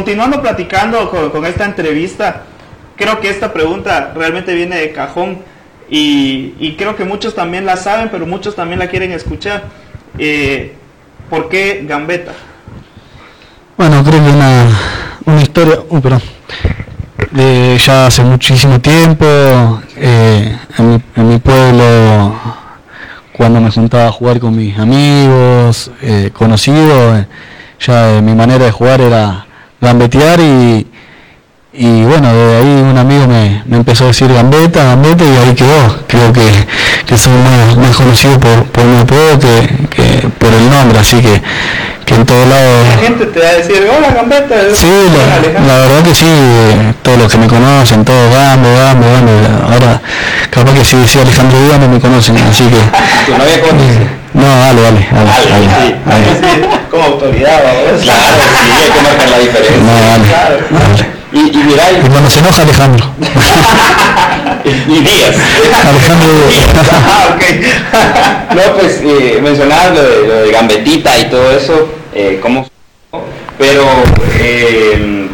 Continuando platicando con, esta entrevista, creo que esta pregunta realmente viene de cajón y, creo que muchos también la saben, pero muchos también la quieren escuchar. Eh, ¿Por qué Gambetta? Bueno, creo que una, historia, de ya hace muchísimo tiempo, eh, en, mi, pueblo, cuando me juntaba a jugar con mis amigos, eh, conocidos, eh, ya mi manera de jugar era gambetear y, y bueno, de ahí un amigo me, me empezó a decir gambeta, gambeta y ahí quedó. Creo que, que soy más, más conocido por, por mi apodo que, que por el nombre, así que, que en todos lados... La gente te va a decir, hola Gambetta. Sí, la, Alejandro. la verdad que sí, eh, todos los que me conocen, todos Gambo, Gambo, Gambo, ahora capaz que si decía Alejandro Díaz no me conocen, así que... ¿Tu novia cómo dice? No, dale, dale, dale, Dale, dale, sí. dale. Sí, como autoridad, vamos. Claro, sí, hay que marcar la diferencia. No, dale, Claro. dale. Y, y mira, Y cuando se enoja Alejandro. y, y Díaz. Alejandro Ah, ok. No, pues eh, mencionabas lo de, lo de gambetita y todo eso, eh, cómo pero eh,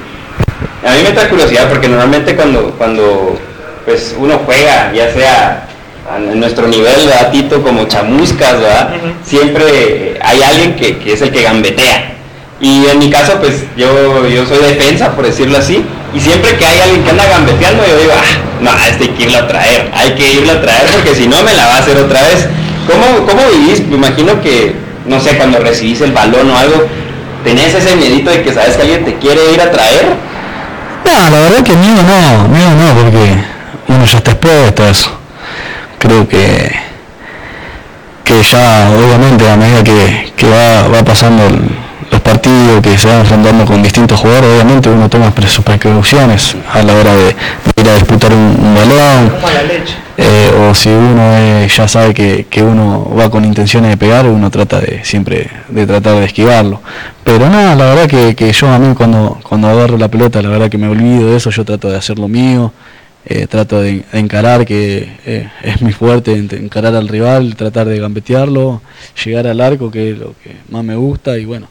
a mí me da curiosidad porque normalmente cuando, cuando pues uno juega, ya sea en nuestro nivel, ¿verdad, Tito? Como chamuscas, ¿verdad? Siempre hay alguien que, que es el que gambetea. Y en mi caso, pues yo, yo soy defensa, por decirlo así, y siempre que hay alguien que anda gambeteando, yo digo, ah, no, este hay que irlo a traer, hay que irlo a traer porque si no me la va a hacer otra vez. ¿Cómo, cómo vivís? Me imagino que, no sé, cuando recibís el balón o algo, tenés ese miedito de que sabes que alguien te quiere ir a traer. No, la verdad que miedo no, miedo no, porque uno ya está expuesto a eso. Creo que, que ya, obviamente, a medida que, que va, va pasando los partidos, que se van enfrentando con distintos jugadores, obviamente uno toma sus precauciones a la hora de, ir a disputar un, un balón. Eh, o si uno eh, ya sabe que, que uno va con intenciones de pegar, uno trata de siempre de tratar de esquivarlo. Pero nada, la verdad que, que yo a mí cuando, cuando agarro la pelota, la verdad que me olvido de eso, yo trato de hacer lo mío, eh, trato de, de encarar, que eh, es mi fuerte, en- encarar al rival, tratar de gambetearlo, llegar al arco, que es lo que más me gusta, y bueno,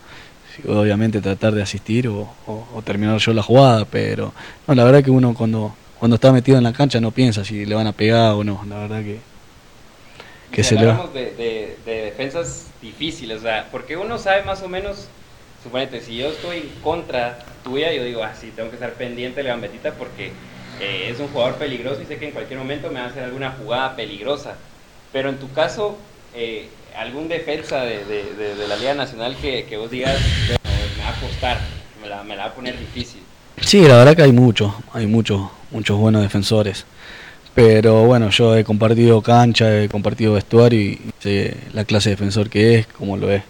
obviamente tratar de asistir o, o- o terminar yo la jugada, pero no, la verdad que uno cuando, cuando está metido en la cancha no piensa si le van a pegar o no, la verdad que, que se le va. hablamos de, de- de defensas difíciles, o sea, porque uno sabe más o menos, suponete, si yo estoy en contra tuya, yo digo, ah, sí, tengo que estar pendiente de la gambetita porque eh, es un jugador peligroso y sé que en cualquier momento me va a hacer alguna jugada peligrosa. Pero en tu caso, eh, algún defensa de, de- de- la Liga Nacional que, que vos digas, "Bueno, me va a costar, me la, me la va a poner difícil. Sí, la verdad que hay muchos, hay muchos, muchos buenos defensores. Pero bueno, yo he compartido cancha, he compartido vestuario y sé la clase de defensor que es, como lo es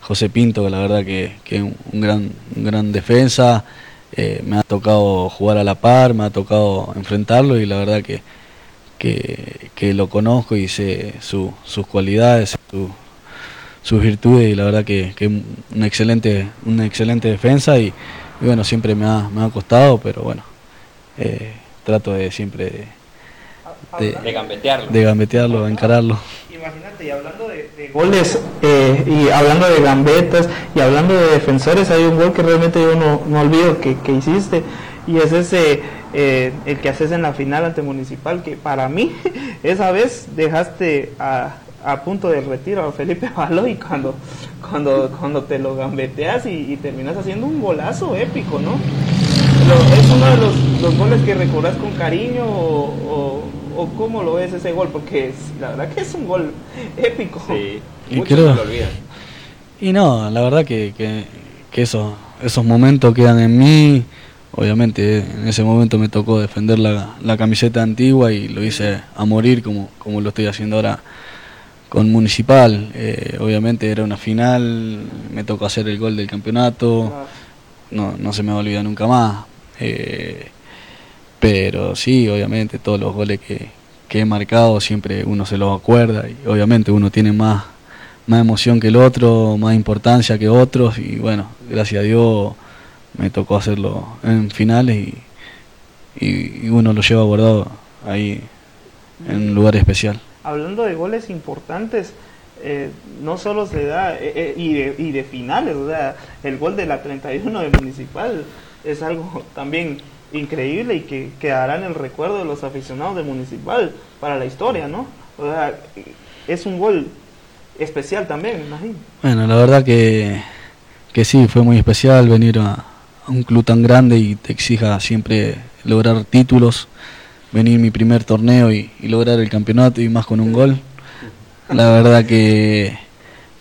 José Pinto, que la verdad que, que es un gran, un gran defensa. Eh, me ha tocado jugar a la par, me ha tocado enfrentarlo y la verdad que, que, que lo conozco y sé su- sus cualidades, su- sus virtudes y la verdad que, que es una excelente, una excelente defensa y, y bueno, siempre me ha, me ha costado, pero bueno, eh, trato de siempre de, de, De gambetearlo. de gambetearlo, de encararlo. Imagínate, y hablando de, de goles, eh, y hablando de gambetas, y hablando de defensores, hay un gol que realmente yo no, no olvido que, que hiciste, y es ese, eh, el que haces en la final ante Municipal, que para mí, esa vez dejaste a, a punto de retiro a Felipe Baloy cuando, cuando, cuando te lo gambeteas y, y terminas haciendo un golazo épico, ¿no? Lo- ¿Es uno de los, los goles que recordás con cariño o, o, o cómo lo ves ese gol? Porque es- la verdad que es un gol épico. Sí, Y muchos creo- se lo olvidan. Y no, la verdad que, que, que eso, esos momentos quedan en mí. Obviamente en ese momento me tocó defender la, la camiseta antigua y lo hice a morir como, como lo estoy haciendo ahora con Municipal. Eh, obviamente era una final, me tocó hacer el gol del campeonato, no, no se me va a olvidar nunca más. Eh, pero sí, obviamente todos los goles que, que he marcado siempre uno se los acuerda y obviamente uno tiene más, más emoción que el otro, más importancia que otros y bueno, gracias a Dios me tocó hacerlo en finales y, y, uno lo lleva guardado ahí en un lugar especial. Hablando de goles importantes, eh, no solo se da, eh, eh, y, de, y de finales, o sea, el gol de la 31 de Municipal es algo también increíble y que quedará en el recuerdo de los aficionados de Municipal para la historia, ¿no? O sea, es un gol especial también, imagino. Bueno, la verdad que, que sí, fue muy especial venir a, un club tan grande y te exija siempre lograr títulos, venir mi primer torneo y, lograr el campeonato y más con un gol. La verdad que,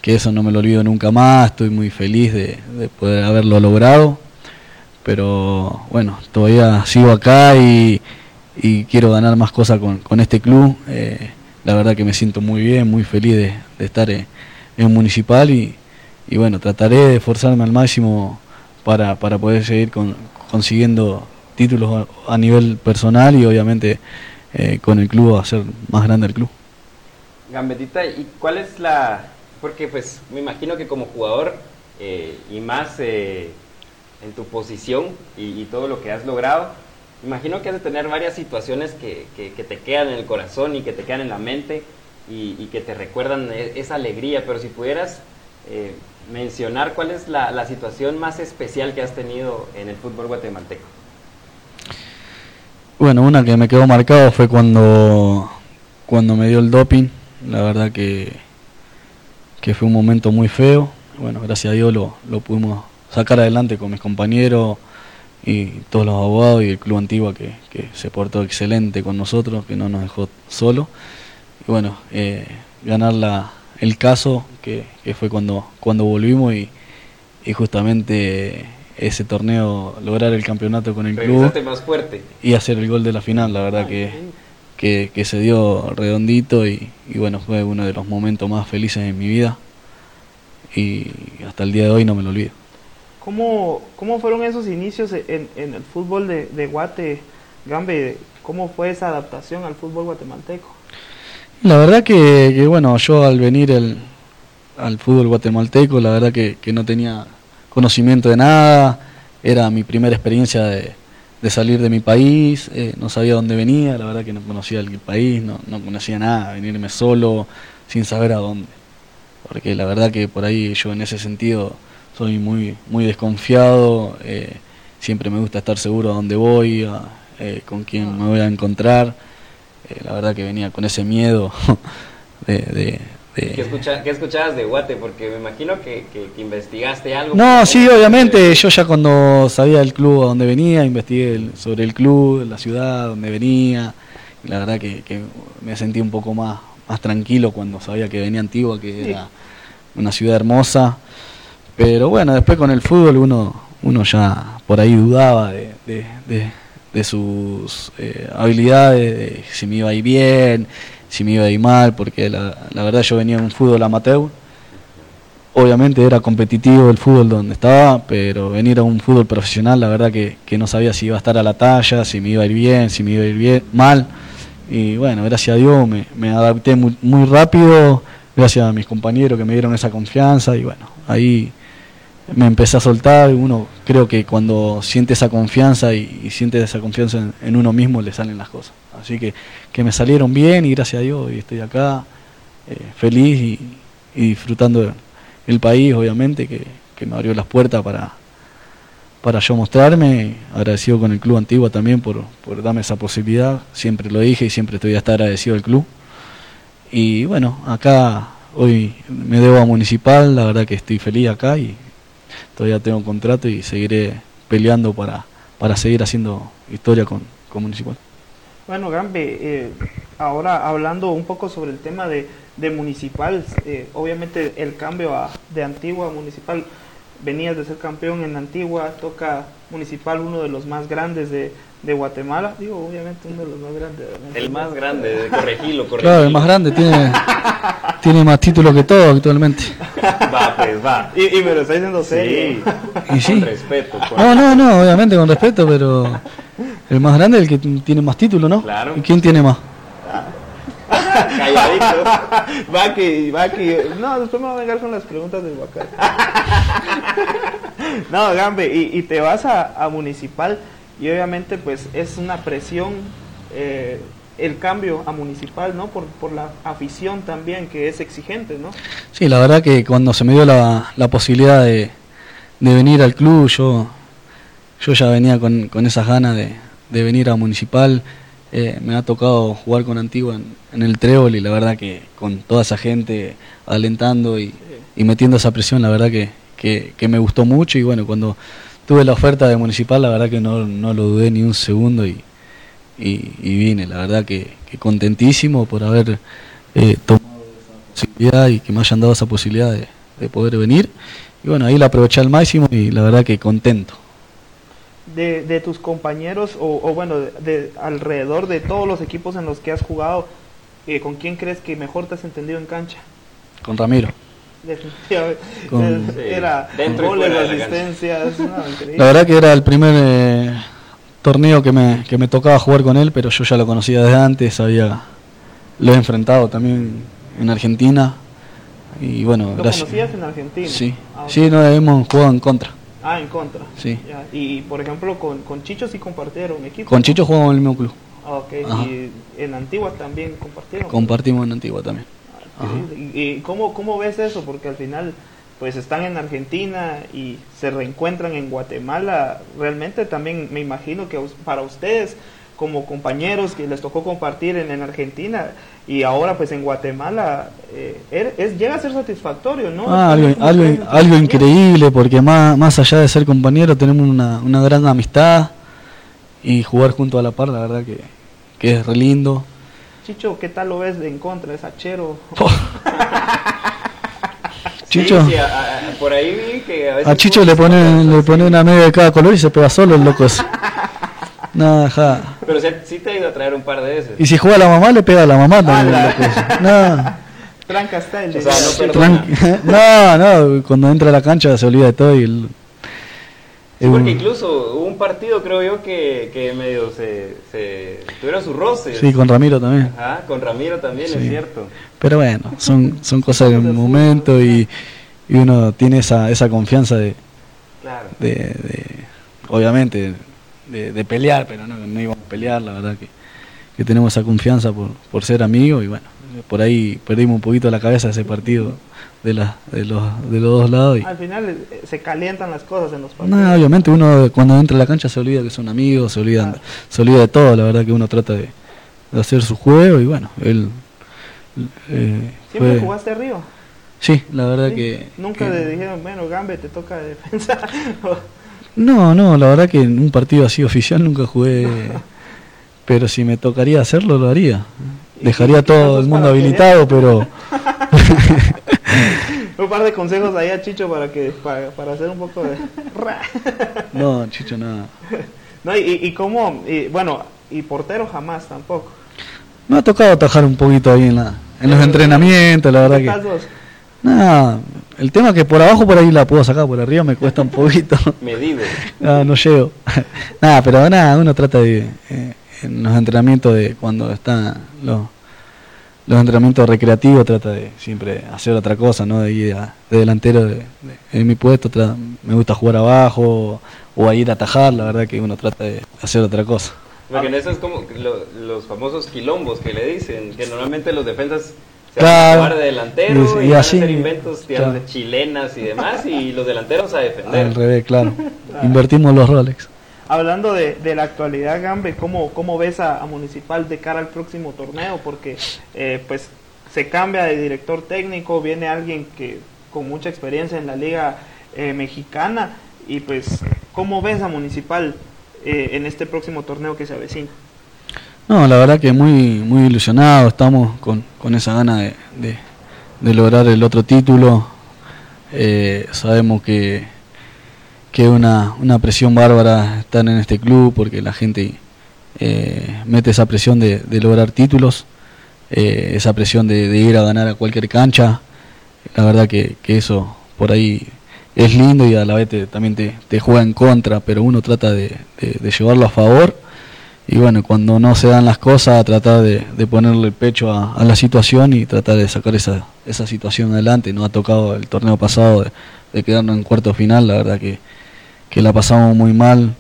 que, eso no me lo olvido nunca más, estoy muy feliz de, poder haberlo logrado, pero bueno, todavía sigo acá y, quiero ganar más cosas con, este club. Eh, la verdad que me siento muy bien, muy feliz de, estar en, en Municipal y, y bueno, trataré de esforzarme al máximo para, para poder seguir con, consiguiendo títulos a, nivel personal y obviamente eh, con el club hacer más grande el club. Gambetita, ¿y cuál es la...? Porque pues me imagino que como jugador eh, y más eh, en tu posición y, todo lo que has logrado, imagino que has de tener varias situaciones que, que, te quedan en el corazón y que te quedan en la mente y, y que te recuerdan e, esa alegría, pero si pudieras mencionar cuál es la, situación más especial que has tenido en el fútbol guatemalteco. Bueno, una que me quedó marcado fue cuando, cuando me dio el doping. La verdad que, que fue un momento muy feo. Bueno, gracias a Dios lo, lo pudimos sacar adelante con mis compañeros y todos los abogados y el club antiguo que, que se portó excelente con nosotros, que no nos dejó solo. Y bueno, eh, ganar la, el caso que, fue cuando, cuando volvimos y, justamente ese torneo, lograr el campeonato con el club más fuerte. y hacer el gol de la final, la verdad que, que, se dio redondito y, bueno, fue uno de los momentos más felices de mi vida y hasta el día de hoy no me lo olvido. ¿Cómo, cómo fueron esos inicios en, en el fútbol de, de Guate, Gambe? ¿Cómo fue esa adaptación al fútbol guatemalteco? La verdad que, bueno, yo al venir al fútbol guatemalteco, la verdad que, no tenía conocimiento de nada, era mi primera experiencia de, salir de mi país, eh, no sabía dónde venía, la verdad que no conocía el país, no, no conocía nada, venirme solo, sin saber a dónde. Porque la verdad que por ahí yo en ese sentido soy muy, muy desconfiado, eh, siempre me gusta estar seguro a dónde voy, eh, con quién me voy a encontrar la verdad que venía con ese miedo de... ¿Qué, escuchabas de Guate? Porque me imagino que, investigaste algo. No, sí, obviamente, yo ya cuando sabía el club a donde venía, investigué sobre el club, la ciudad, donde venía, la verdad que, me sentí un poco más, más tranquilo cuando sabía que venía Antigua, que era una ciudad hermosa. Pero bueno, después con el fútbol uno, uno ya por ahí dudaba de, de sus eh, habilidades, si me iba a ir bien, si me iba a ir mal, porque la, la verdad yo venía en un fútbol amateur. Obviamente era competitivo el fútbol donde estaba, pero venir a un fútbol profesional, la verdad que, que no sabía si iba a estar a la talla, si me iba a ir bien, si me iba a ir bien, mal. Y bueno, gracias a Dios me, me adapté muy, muy rápido, gracias a mis compañeros que me dieron esa confianza y bueno, ahí me empecé a soltar. Uno creo que cuando siente esa confianza y, siente esa confianza en, uno mismo le salen las cosas. Así que, que me salieron bien y gracias a Dios y estoy acá eh, feliz y, disfrutando el país, obviamente, que, me abrió las puertas para, para yo mostrarme. Agradecido con el club antiguo también por, por darme esa posibilidad. Siempre lo dije y siempre estoy a estar agradecido al club. Y bueno, acá hoy me debo a Municipal, la verdad que estoy feliz acá y todavía tengo contrato y seguiré peleando para, para seguir haciendo historia con, con Municipal. Bueno, Gambe, eh, ahora hablando un poco sobre el tema de, de Municipal, eh, obviamente el cambio a, de Antigua Municipal venías de ser campeón en Antigua, toca Municipal, uno de los más grandes de, de Guatemala. Digo, obviamente uno de los más grandes. obviamente. El más grande, de corregilo, corregilo. Claro, el más grande tiene, tiene más títulos que todo actualmente. Va, pues va. Y, y me lo está diciendo serio. Y sí. Con respeto. con- No, no, no, obviamente con respeto, pero el más grande es el que tiene más títulos, ¿no? Claro. ¿Y quién tiene más? Calladito. Va que, va que. No, después me voy a vengar con las preguntas del Huacal. no, Gambe, y, y te vas a, a Municipal y obviamente pues es una presión eh, el cambio a Municipal, ¿no? Por, por la afición también que es exigente, ¿no? Sí, la verdad que cuando se me dio la, la posibilidad de, de venir al club, yo, yo ya venía con, con esas ganas de, de venir a Municipal. Eh, me ha tocado jugar con Antigua en, en el Trébol y la verdad que con toda esa gente alentando y, y metiendo esa presión, la verdad que, que, que me gustó mucho y bueno, cuando tuve la oferta de Municipal, la verdad que no, no lo dudé ni un segundo y, y, y vine, la verdad que, que contentísimo por haber eh, tomado esa posibilidad y que me hayan dado esa posibilidad de, de poder venir. Y bueno, ahí la aproveché al máximo y la verdad que contento. De, de tus compañeros o, o bueno, de, de alrededor de todos los equipos en los que has jugado, eh, ¿con quién crees que mejor te has entendido en cancha? Con Ramiro. Definitivamente. Con- Sí, Era goles, asistencias, no, increíble. La verdad que era el primer eh, torneo que me, que me tocaba jugar con él, pero yo ya lo conocía desde antes, sabía, lo he enfrentado también en Argentina. Y bueno, ¿Lo gracias. conocías en Argentina? Sí, Ah, sí, no hemos jugado en contra. Ah, en contra. Sí. Ya, Y, por ejemplo, con, con Chicho sí compartieron equipo. Con Chicho jugamos en el mismo club. Ah, ok. Ajá. Y en Antigua también compartieron. Compartimos en Antigua también. ¿Y, cómo, cómo ves eso? Porque al final, pues están en Argentina y se reencuentran en Guatemala. Realmente también me imagino que para ustedes, como compañeros que les tocó compartir en, en Argentina y ahora pues en Guatemala, eh, er- es, llega a ser satisfactorio, ¿no? Ah, algo, algo, increíble porque más, más allá de ser compañeros tenemos una, una gran amistad y jugar junto a la par, la verdad que, que es re lindo. Chicho, ¿qué tal lo ves de en contra? ¿Es hachero? Chicho, Sí, sí, a- a- por ahí vi que a veces. a Chicho le pone, le pone una media de cada color y se pega solo el loco. No, ja. Pero sí te ha ido a traer un par de veces. Y si juega a la mamá, le pega a la mamá también. el loco ese. No, Tranca está el O sea, no. Tran- no, no, cuando entra a la cancha se olvida de todo y porque incluso hubo un partido, creo yo, que, que medio se, se tuvieron sus roces. Sí, con Ramiro también. Ajá, con Ramiro también, Sí. es cierto. Pero bueno, son, son cosas del momento y, y uno tiene esa, esa confianza de, Claro. de, de- obviamente, de, de pelear, pero no, no íbamos a pelear, la verdad que, que tenemos esa confianza por, por ser amigos y bueno, por ahí perdimos un poquito la cabeza ese partido de, la, de, los, de los dos lados. Y, Al final eh, se calientan las cosas en los partidos. no, obviamente uno cuando entra a la cancha se olvida que son amigos, se olvida, se olvida de todo, la verdad que uno trata de, de hacer su juego y bueno, él... eh, ¿Siempre fue- jugaste a Río? Sí, la verdad ¿Sí? que... Nunca que- le dijeron, bueno, Gambe, te toca de defensa. No, no, la verdad que en un partido así oficial nunca jugué, pero si me tocaría hacerlo lo haría. Dejaría todo el mundo habilitado, pero un par de consejos ahí a Chicho para que para, para hacer un poco de... no, Chicho, nada. no, y, y cómo, y, bueno, y portero jamás tampoco. Me ha tocado atajar un poquito ahí en, la, en los entrenamientos, la ¿Qué verdad tal que... Nada, el tema es que por abajo por ahí la puedo sacar, por arriba me cuesta un poquito. Medido. No, no llego. nada, pero nada, uno trata de, eh, en los entrenamientos de cuando están los, los entrenamientos recreativos, trata de siempre hacer otra cosa, ¿no? De ir a- de delantero de, de- en mi puesto, tra- me gusta jugar abajo o a ir a atajar, la verdad que uno trata de hacer otra cosa. Porque en eso es como lo- los famosos quilombos que le dicen, que normalmente los defensas se Claro. van a jugar de delantero Y- y, y van así, a hacer inventos claro. chilenas y demás, y los delanteros a defender. Al revés, claro. Invertimos los Rolex. Hablando de, de la actualidad, Gambe, ¿cómo, cómo ves a, a Municipal de cara al próximo torneo? Porque eh, pues se cambia de director técnico, viene alguien que con mucha experiencia en la liga eh, mexicana y pues ¿cómo ves a Municipal eh, en este próximo torneo que se avecina? No, la verdad que muy muy ilusionado, estamos con, con esa gana de, de- de lograr el otro título. Eh, sabemos que, que una, una presión bárbara estar en este club porque la gente eh, mete esa presión de, de lograr títulos, eh, esa presión de, de, ir a ganar a cualquier cancha. La verdad que, que, eso por ahí es lindo y a la vez también te, te, juega en contra, pero uno trata de, de, llevarlo a favor. Y bueno, cuando no se dan las cosas, tratar de, ponerle el pecho a, la situación y tratar de sacar esa, esa situación adelante. No ha tocado el torneo pasado de, quedarnos en cuarto final, la verdad que, que la pasamos muy mal,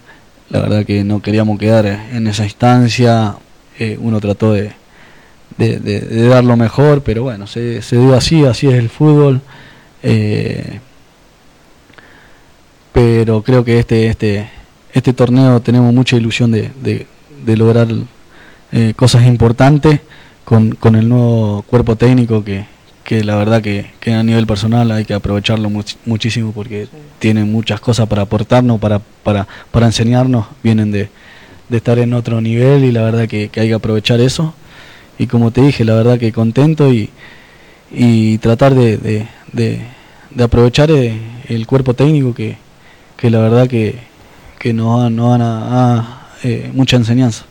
la verdad que no queríamos quedar en esa instancia, eh, uno trató de, de, dar lo mejor, pero bueno, se, se dio así, así es el fútbol. Eh, pero creo que este, este, este torneo tenemos mucha ilusión de, de, de lograr eh, cosas importantes con, con el nuevo cuerpo técnico que, que la verdad que, que, a nivel personal hay que aprovecharlo much, muchísimo porque sí. tienen muchas cosas para aportarnos, para, para, para enseñarnos, vienen de, de, estar en otro nivel y la verdad que, que, hay que aprovechar eso. Y como te dije, la verdad que contento y, y tratar de, de, de, de aprovechar el, el, cuerpo técnico que, que la verdad que, que nos, nos dan a, a, eh, mucha enseñanza.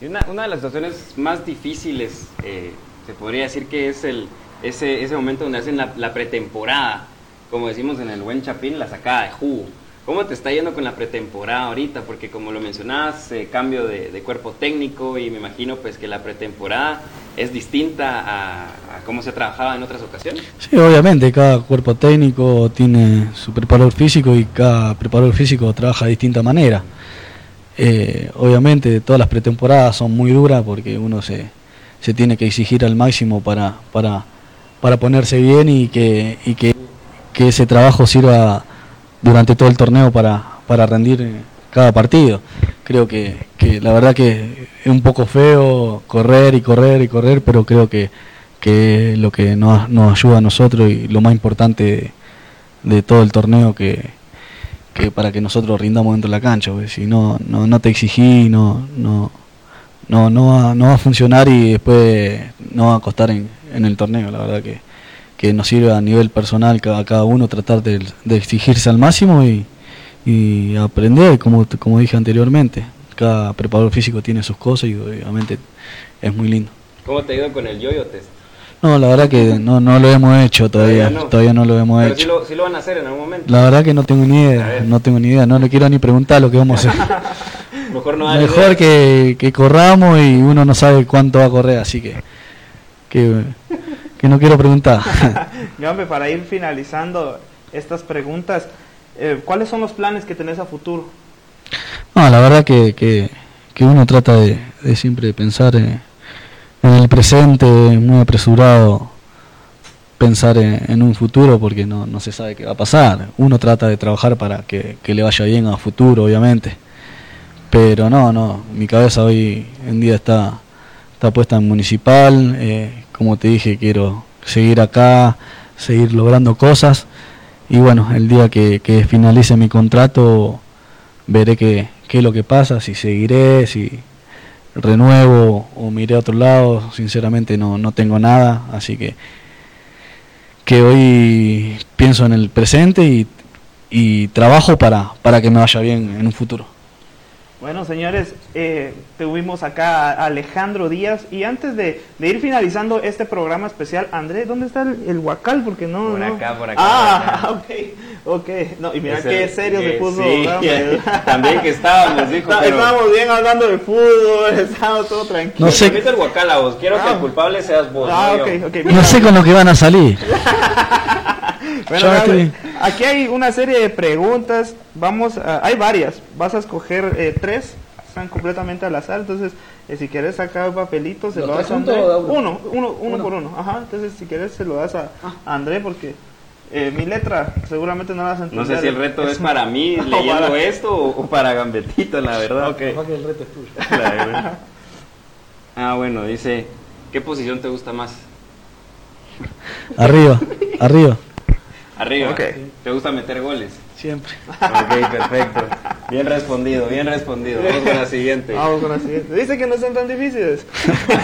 Una, una de las situaciones más difíciles, eh, se podría decir que es el, ese, ese momento donde hacen la, la, pretemporada, como decimos en el buen Chapín, la sacada de jugo. ¿Cómo te está yendo con la pretemporada ahorita? Porque como lo mencionabas, eh, cambio de, cuerpo técnico y me imagino pues que la pretemporada es distinta a, a, cómo se trabajaba en otras ocasiones. Sí, obviamente, cada cuerpo técnico tiene su preparador físico y cada preparador físico trabaja de distinta manera. Eh, obviamente todas las pretemporadas son muy duras porque uno se, se tiene que exigir al máximo para, para, para ponerse bien y que, y que, ese trabajo sirva durante todo el torneo para, para rendir cada partido. Creo que, la verdad que es un poco feo correr y correr y correr, pero creo que, que lo que nos, ayuda a nosotros y lo más importante de, todo el torneo que, que para que nosotros rindamos dentro de la cancha, si no, no, no te exigí, no, no, no, no va a funcionar y después no va a costar en, en el torneo, la verdad que, que nos sirve a nivel personal a cada uno tratar de, de exigirse al máximo y, y aprender, como, como dije anteriormente. Cada preparador físico tiene sus cosas y obviamente es muy lindo. ¿Cómo te ha ido con el yo-yo test? No, la verdad que no, no lo hemos hecho todavía, todavía no, todavía no lo hemos Pero hecho. Lo, lo, van a hacer en algún momento. La verdad que no tengo ni idea, no tengo ni idea, no le quiero ni preguntar lo que vamos a hacer. Mejor no Mejor que, que, corramos y uno no sabe cuánto va a correr, así que que, que no quiero preguntar. Gambe, para ir finalizando estas preguntas, eh, ¿cuáles son los planes que tenés a futuro? No, la verdad que, que, que uno trata de, de siempre pensar en, en, el presente, muy apresurado pensar en, en, un futuro porque no, no se sabe qué va a pasar. Uno trata de trabajar para que, que le vaya bien a futuro, obviamente. Pero no, no, mi cabeza hoy en día está, está puesta en municipal, eh, como te dije, quiero seguir acá, seguir logrando cosas y bueno, el día que, finalice mi contrato veré qué, qué es lo que pasa, si seguiré, si renuevo o miré a otro lado, sinceramente no, no tengo nada, así que que hoy pienso en el presente y, y trabajo para, para que me vaya bien en un futuro. Bueno, señores, eh, tuvimos acá a Alejandro Díaz y antes de, de, ir finalizando este programa especial, André, ¿dónde está el, el huacal? Porque no. Por no... acá, por acá. Ah, por acá. ok, ok. No, y mira es qué el, serios de fútbol. Sí, yeah. también que estábamos, dijo. Pero... Estábamos bien hablando de fútbol, estábamos todo tranquilo. No sé. el huacal a vos, quiero ah. que el culpable seas vos. Ah, no ok, yo. ok. No sé con lo que van a salir. bueno. Aquí hay una serie de preguntas. Vamos, a, hay varias. Vas a escoger eh, tres están completamente al azar, entonces eh, si quieres sacar papelitos se lo, das a André. Uno, uno, uno, uno, por uno. Ajá, entonces si quieres se lo das a, a André porque eh, mi letra seguramente no la vas a entender. No sé si el reto es, es para mí leyendo para... esto o, o, para Gambetito, la verdad. Okay. que el reto es tuyo. ah, bueno, dice, ¿qué posición te gusta más? Arriba, arriba. Arriba. Okay. ¿Te gusta meter goles? Siempre. Ok, perfecto. Bien respondido, bien respondido. Vamos con la siguiente. Vamos con la siguiente. Dice que no son tan difíciles.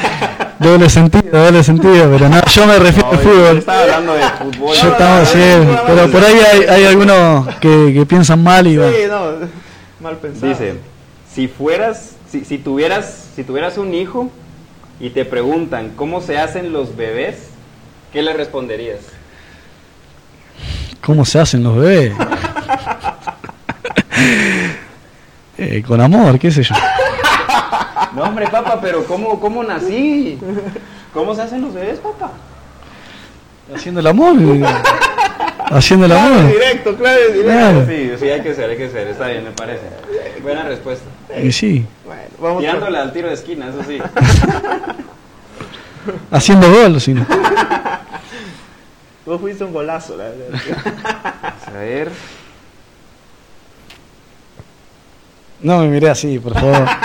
doble sentido, doble sentido, pero no, yo me refiero al yo fútbol. estaba hablando de fútbol. Yo estaba así, pero por ahí hay, hay algunos que, que piensan mal y. Sí, no, mal pensado. Dice, si fueras, si, si tuvieras, si tuvieras un hijo y te preguntan cómo se hacen los bebés, ¿qué le responderías? ¿Cómo se hacen los bebés? Eh, con amor, qué sé yo. No, hombre, papá, pero ¿cómo, cómo nací? ¿Cómo se hacen los bebés, papá? Haciendo el amor. Haciendo el Claro, amor. directo, claro, directo. Claro. Sí, sí, hay que ser, hay que ser, está bien, me parece. Buena respuesta. Y sí, Bueno, vamos Tirándola al tiro de esquina, eso sí. haciendo gol, sí. Vos fuiste un golazo, la verdad. A ver. No me miré así, por favor.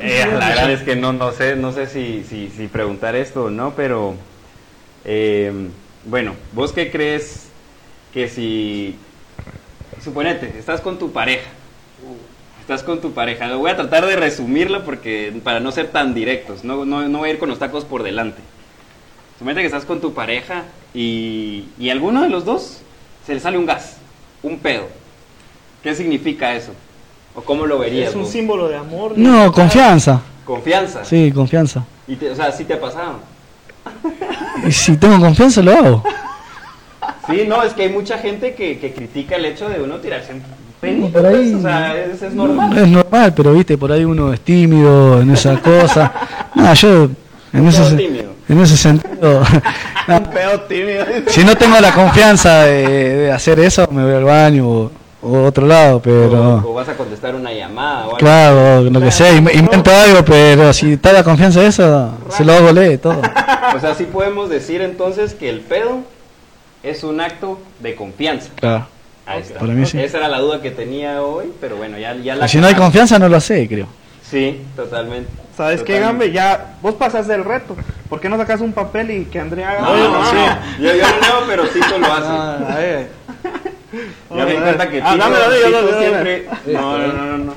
Eh, la verdad es que no, no sé, no sé si, si, si preguntar esto o no, pero eh, bueno, ¿vos qué crees que si, suponete, estás con tu pareja, estás con tu pareja, lo voy a tratar de resumirlo porque para no ser tan directos, no, no, no voy a ir con los tacos por delante. Suponete que estás con tu pareja y, y a alguno de los dos se le sale un gas, un pedo. ¿Qué significa eso? ¿O cómo lo verías? Es un vos? símbolo de amor. de No, confianza. Confianza. Sí, confianza. Y te- o sea, sí te ha pasado. Y si tengo confianza, lo hago. Sí, no, es que hay mucha gente que, que critica el hecho de uno tirarse en penito, por ahí- o sea, es, es normal. Es normal, pero viste, por ahí uno es tímido en esa cosa. No, yo en tímido. En ese sentido, no, Un pedo tímido. si no tengo la confianza de, de hacer eso, me voy al baño o, o a otro lado, O, o pero vas a contestar una llamada o algo. claro, lo que sea, in- invento algo, pero si está la confianza de eso, se lo hago leer todo. O sea, sí podemos decir entonces que el pedo es un acto de confianza. Claro. Ahí está. Para mí sí. Esa era la duda que tenía hoy, pero bueno, ya, ya la... Si no hay confianza, no lo hace, creo. Sí, totalmente. ¿Sabes qué. Gambe? Ya, vos pasaste el reto. ¿Por qué no sacas un papel y que Andrea haga? No, no, no, Yo, yo no leo, pero Tito lo hace. a ver. Ya me di cuenta que Tito, Ah, dámelo, Tito dígalo. siempre... No, no, no, no, no.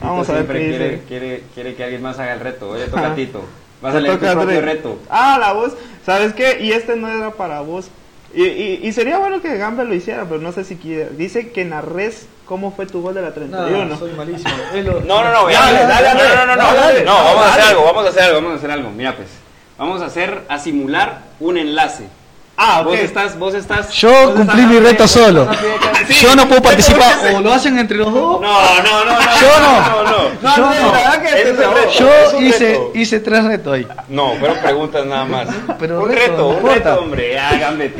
Vamos Tito a ver siempre qué quiere, dice. quiere, quiere que alguien más haga el reto. Hoy le toca a Tito. Vas a leer tu propio reto. Ah, la voz. ¿Sabes qué? Y este no era para vos. Y, y, y sería bueno que Gambe lo hiciera, pero no sé si quiere. Dice que narres cómo fue tu gol de la 31. malísimo. No, no, no, Dale, dale, dale, no, no, no, Dale, no, dale. no, vamos a hacer algo, vamos a hacer algo, vamos a hacer algo. Mira, pues, vamos a hacer, a simular un enlace. Ah. Vos estás, vos estás. Yo vos cumplí estás mi reto solo. Yo no puedo participar. O lo hacen entre los dos. No, no, no, no. Yo no. No, no. No, Yo no. la Yo un hice, hice tres retos ahí. No, fueron preguntas nada más. Pero un reto, un importa. reto, hombre.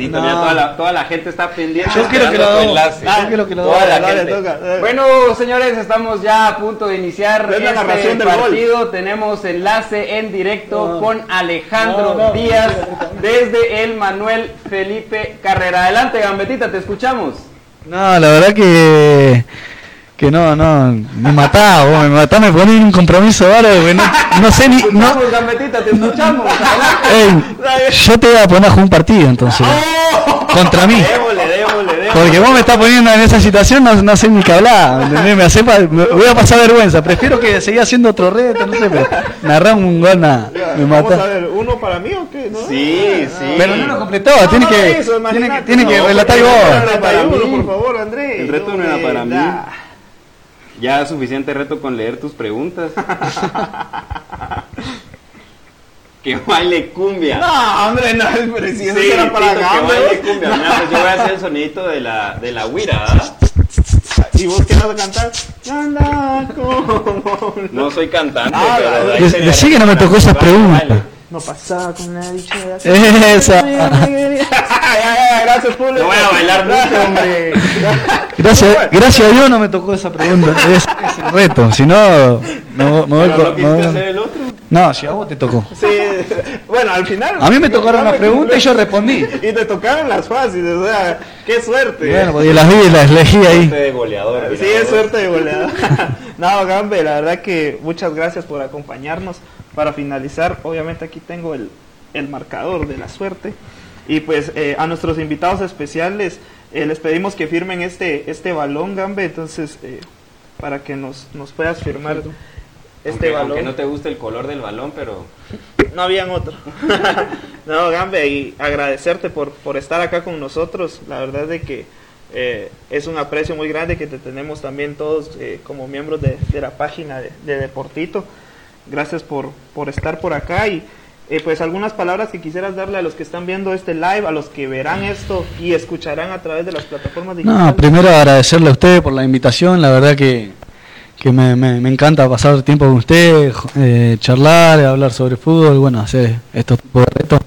No. Ya toda la, toda la gente está pendiente. Yo quiero que lo hago. enlace. Yo quiero que lo Toda haga. la Dale, gente. toca, dale. Bueno, señores, estamos ya a punto de iniciar Es la este gol. partido. Tenemos enlace en directo con Alejandro. Díaz desde el Manuel Felipe Carrera. Adelante, Gambetita, te escuchamos. No, la verdad que que no, no, me matá, vos, me matá, me ponés en un compromiso ahora, güey, no, no sé ni, no. Ey, yo te voy a poner a jugar un partido entonces, contra mí, porque vos me estás poniendo en esa situación, no, no sé ni qué hablar, ¿entendés? Me, hace pa- me voy a pasar vergüenza, prefiero que seguir haciendo otro reto, no sé, pero narrar un gol, nada, me Vamos a mata. ver, ¿uno para mí o qué? ¿No? Sí, sí. Pero no lo completó, No, tiene no, que, eso, tiene que, relatar vos. Uno, por favor, André. El reto no era para mí. Ya suficiente reto con leer tus preguntas. que baile cumbia. No, hombre, no, pero si eso Sí, era para Tito, que baile cumbia. Mira, pues yo voy a hacer el sonidito de la, de la huira, ¿verdad? ¿Y vos qué vas a cantar? Anda, como... No soy cantante, Ah, pero... que la- no me tocó esa pregunta. No pasaba con la dicha Esa. Gracias, público. No voy a bailar mucho, hombre. Gracias, gracias a Dios no me tocó esa pregunta, es, es el reto, si no, no, me voy no con- el otro. No, si a vos te tocó. Sí, bueno, al final. A mí me tocaron las preguntas y yo respondí. Y te tocaron las fáciles, o sea, qué suerte. Bueno, porque las vi y las elegí Suerte ahí. de goleador. Sí, es suerte de goleador. no, Gambe, la verdad que muchas gracias por acompañarnos. Para finalizar, obviamente aquí tengo el, el marcador de la suerte. Y pues eh, a nuestros invitados especiales eh, les pedimos que firmen este, este balón, Gambe. Entonces, eh, para que nos, nos puedas firmar este aunque, balón. aunque no te guste el color del balón, pero No habían otro. no, Gambe, y agradecerte por, por estar acá con nosotros. La verdad de que eh, es un aprecio muy grande que te tenemos también todos eh, como miembros de, de la página de, de Deportito. Gracias por, por estar por acá y eh, pues algunas palabras que quisieras darle a los que están viendo este live, a los que verán esto y escucharán a través de las plataformas digitales. No, primero agradecerle a usted por la invitación, la verdad que, que me, me- me encanta pasar tiempo con usted, eh, charlar, hablar sobre fútbol, bueno, hacer estos tipos de retos.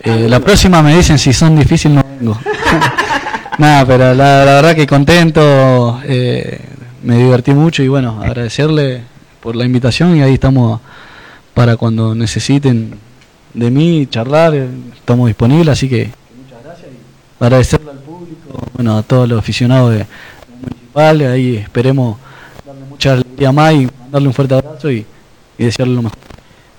Eh, la próxima me dicen si son difíciles no vengo. Nada, pero la, la verdad que contento, eh, me divertí mucho y bueno, agradecerle por la invitación y ahí estamos para cuando necesiten de mí charlar, eh, estamos disponibles, así que muchas gracias y agradecerle al público, bueno, a todos los aficionados de, de Municipal, ahí esperemos darle mucha alegría más y mandarle un fuerte abrazo y, y desearle lo mejor.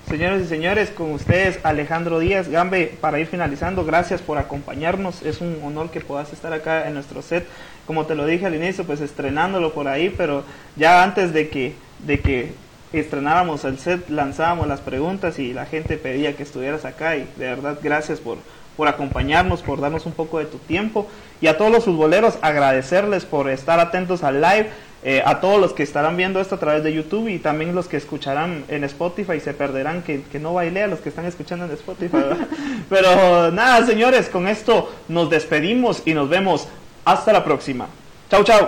Señores y señores, con ustedes Alejandro Díaz. Gambe, para ir finalizando, gracias por acompañarnos. Es un honor que puedas estar acá en nuestro set. Como te lo dije al inicio, pues estrenándolo por ahí, pero ya antes de que, de que estrenáramos el set, lanzábamos las preguntas y la gente pedía que estuvieras acá. Y de verdad, gracias por, por acompañarnos, por darnos un poco de tu tiempo. Y a todos los futboleros, agradecerles por estar atentos al live. Eh, a todos los que estarán viendo esto a través de YouTube y también los que escucharán en Spotify y se perderán que, que no bailé a los que están escuchando en Spotify. ¿verdad? Pero nada, señores, con esto nos despedimos y nos vemos hasta la próxima. Chau, chau.